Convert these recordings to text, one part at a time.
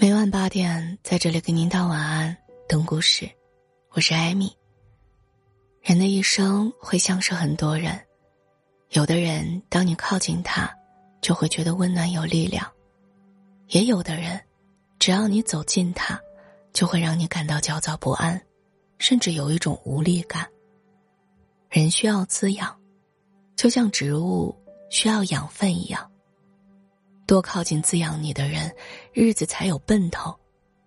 每晚八点，在这里给您道晚安，等故事。我是艾米。人的一生会相识很多人，有的人当你靠近他，就会觉得温暖有力量；也有的人，只要你走近他，就会让你感到焦躁不安，甚至有一种无力感。人需要滋养，就像植物需要养分一样。多靠近滋养你的人，日子才有奔头，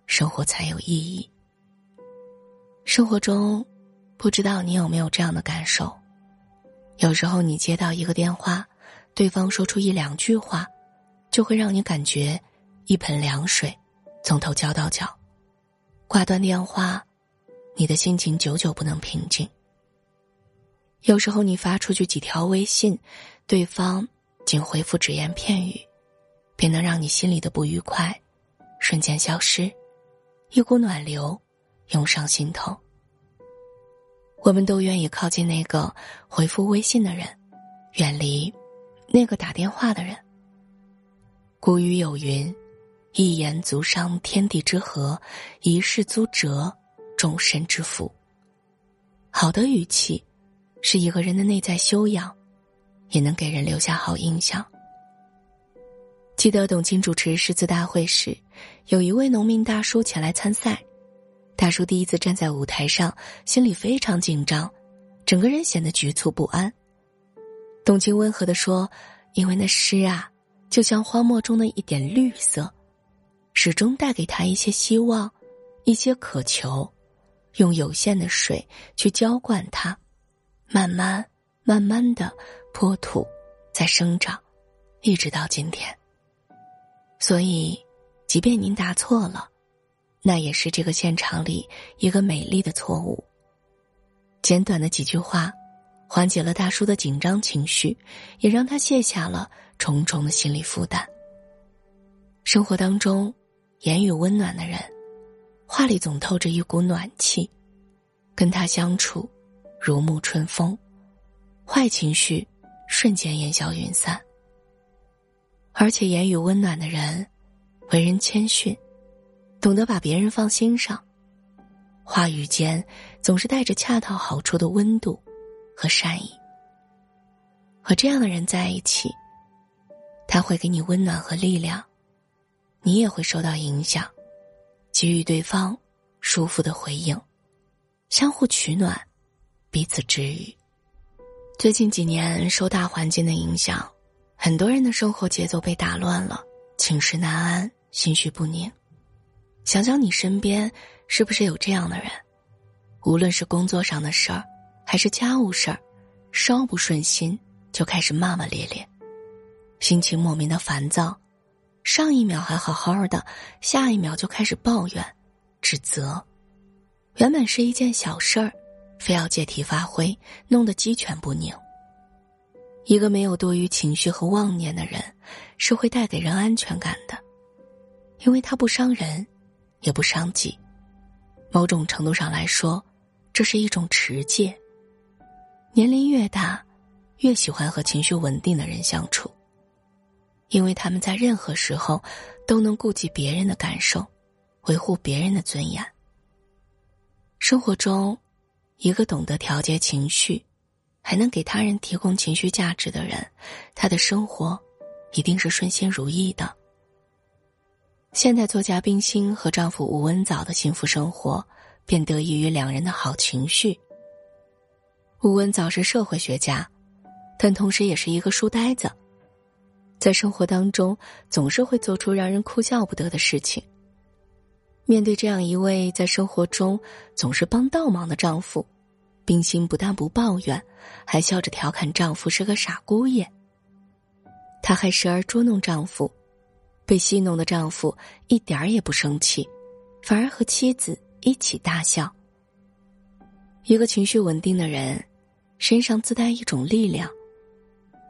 生活才有意义。生活中，不知道你有没有这样的感受？有时候你接到一个电话，对方说出一两句话，就会让你感觉一盆凉水从头浇到脚。挂断电话，你的心情久久不能平静。有时候你发出去几条微信，对方仅回复只言片语。便能让你心里的不愉快瞬间消失，一股暖流涌上心头。我们都愿意靠近那个回复微信的人，远离那个打电话的人。古语有云：“一言足伤天地之和，一事足折众生之福。”好的语气，是一个人的内在修养，也能给人留下好印象。记得董卿主持诗词大会时，有一位农民大叔前来参赛。大叔第一次站在舞台上，心里非常紧张，整个人显得局促不安。董卿温和的说：“因为那诗啊，就像荒漠中的一点绿色，始终带给他一些希望，一些渴求。用有限的水去浇灌它，慢慢慢慢的破土，在生长，一直到今天。”所以，即便您答错了，那也是这个现场里一个美丽的错误。简短的几句话，缓解了大叔的紧张情绪，也让他卸下了重重的心理负担。生活当中，言语温暖的人，话里总透着一股暖气，跟他相处，如沐春风，坏情绪瞬间烟消云散。而且言语温暖的人，为人谦逊，懂得把别人放心上，话语间总是带着恰到好处的温度和善意。和这样的人在一起，他会给你温暖和力量，你也会受到影响，给予对方舒服的回应，相互取暖，彼此治愈。最近几年受大环境的影响。很多人的生活节奏被打乱了，寝食难安，心绪不宁。想想你身边是不是有这样的人？无论是工作上的事儿，还是家务事儿，稍不顺心就开始骂骂咧咧，心情莫名的烦躁。上一秒还好好的，下一秒就开始抱怨、指责。原本是一件小事儿，非要借题发挥，弄得鸡犬不宁。一个没有多余情绪和妄念的人，是会带给人安全感的，因为他不伤人，也不伤己。某种程度上来说，这是一种持戒。年龄越大，越喜欢和情绪稳定的人相处，因为他们在任何时候都能顾及别人的感受，维护别人的尊严。生活中，一个懂得调节情绪。还能给他人提供情绪价值的人，他的生活一定是顺心如意的。现代作家冰心和丈夫吴文藻的幸福生活，便得益于两人的好情绪。吴文藻是社会学家，但同时也是一个书呆子，在生活当中总是会做出让人哭笑不得的事情。面对这样一位在生活中总是帮倒忙的丈夫。冰心不但不抱怨，还笑着调侃丈夫是个傻姑爷。她还时而捉弄丈夫，被戏弄的丈夫一点儿也不生气，反而和妻子一起大笑。一个情绪稳定的人，身上自带一种力量，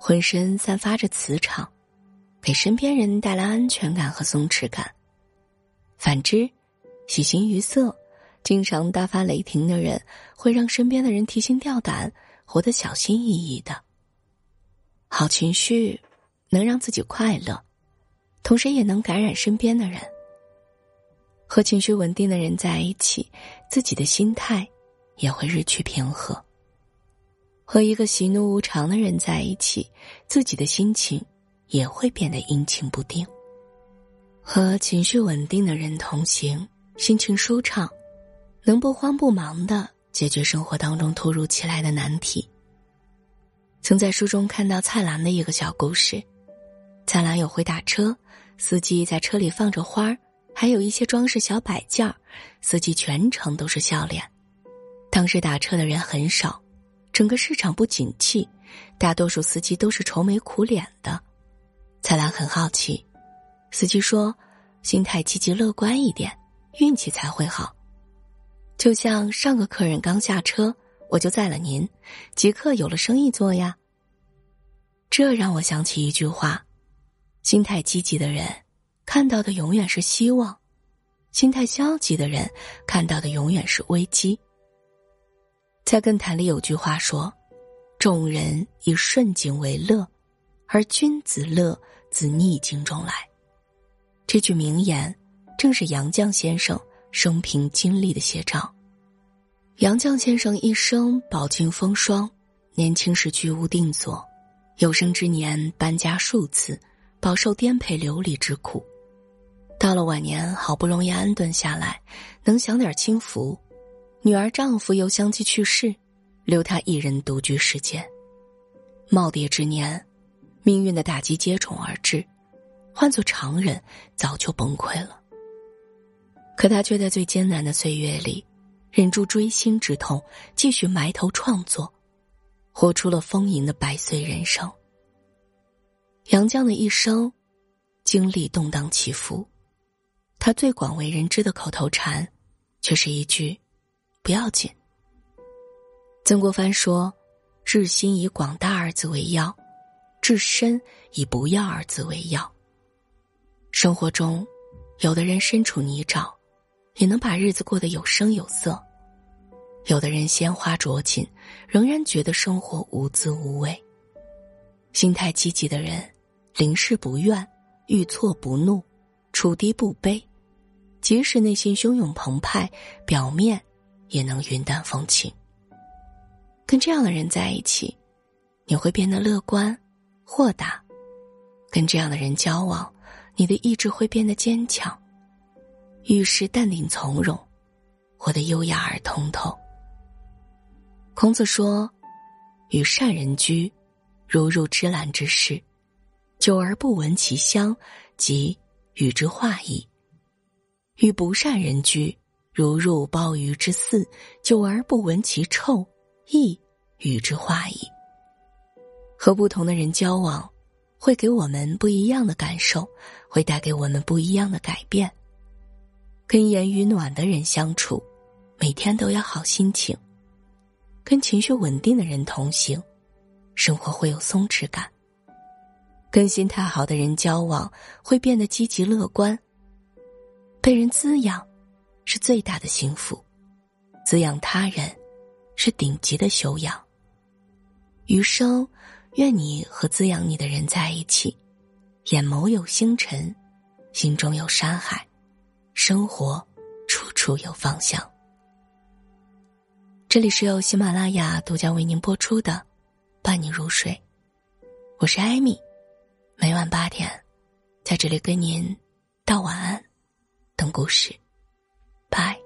浑身散发着磁场，给身边人带来安全感和松弛感。反之，喜形于色。经常大发雷霆的人，会让身边的人提心吊胆，活得小心翼翼的。好情绪能让自己快乐，同时也能感染身边的人。和情绪稳定的人在一起，自己的心态也会日趋平和；和一个喜怒无常的人在一起，自己的心情也会变得阴晴不定。和情绪稳定的人同行，心情舒畅，能不慌不忙的解决生活当中突如其来的难题。曾在书中看到蔡澜的一个小故事，蔡澜有回打车，司机在车里放着花儿。还有一些装饰小摆件儿，司机全程都是笑脸。当时打车的人很少，整个市场不景气，大多数司机都是愁眉苦脸的。蔡澜很好奇，司机说：“心态积极乐观一点，运气才会好。就像上个客人刚下车，我就载了您，即刻有了生意做呀。”这让我想起一句话：心态积极的人。看到的永远是希望，心态消极的人看到的永远是危机。在《更坛》里有句话说：“众人以顺境为乐，而君子乐自逆境中来。”这句名言正是杨绛先生生平经历的写照。杨绛先生一生饱经风霜，年轻时居无定所，有生之年搬家数次，饱受颠沛流离之苦。到了晚年，好不容易安顿下来，能享点清福，女儿丈夫又相继去世，留她一人独居世间。耄耋之年，命运的打击接踵而至，换做常人早就崩溃了。可他却在最艰难的岁月里，忍住锥心之痛，继续埋头创作，活出了丰盈的百岁人生。杨绛的一生，经历动荡起伏。他最广为人知的口头禅，却是一句：“不要紧。”曾国藩说：“治心以广大二字为要，治身以不要二字为要。”生活中，有的人身处泥沼，也能把日子过得有声有色；有的人鲜花着锦，仍然觉得生活无滋无味。心态积极的人，临事不怨，遇错不怒，处低不卑。即使内心汹涌澎湃，表面也能云淡风轻。跟这样的人在一起，你会变得乐观、豁达；跟这样的人交往，你的意志会变得坚强，遇事淡定从容，活得优雅而通透。孔子说：“与善人居，如入芝兰之室，久而不闻其香，即与之化矣。”与不善人居，如入鲍鱼之肆，久而不闻其臭，亦与之化矣。和不同的人交往，会给我们不一样的感受，会带给我们不一样的改变。跟言语暖的人相处，每天都要好心情；跟情绪稳定的人同行，生活会有松弛感。跟心态好的人交往，会变得积极乐观。被人滋养，是最大的幸福；滋养他人，是顶级的修养。余生，愿你和滋养你的人在一起，眼眸有星辰，心中有山海，生活处处有方向。这里是由喜马拉雅独家为您播出的《伴你入睡》，我是艾米，每晚八点，在这里跟您道晚安。等故事。拜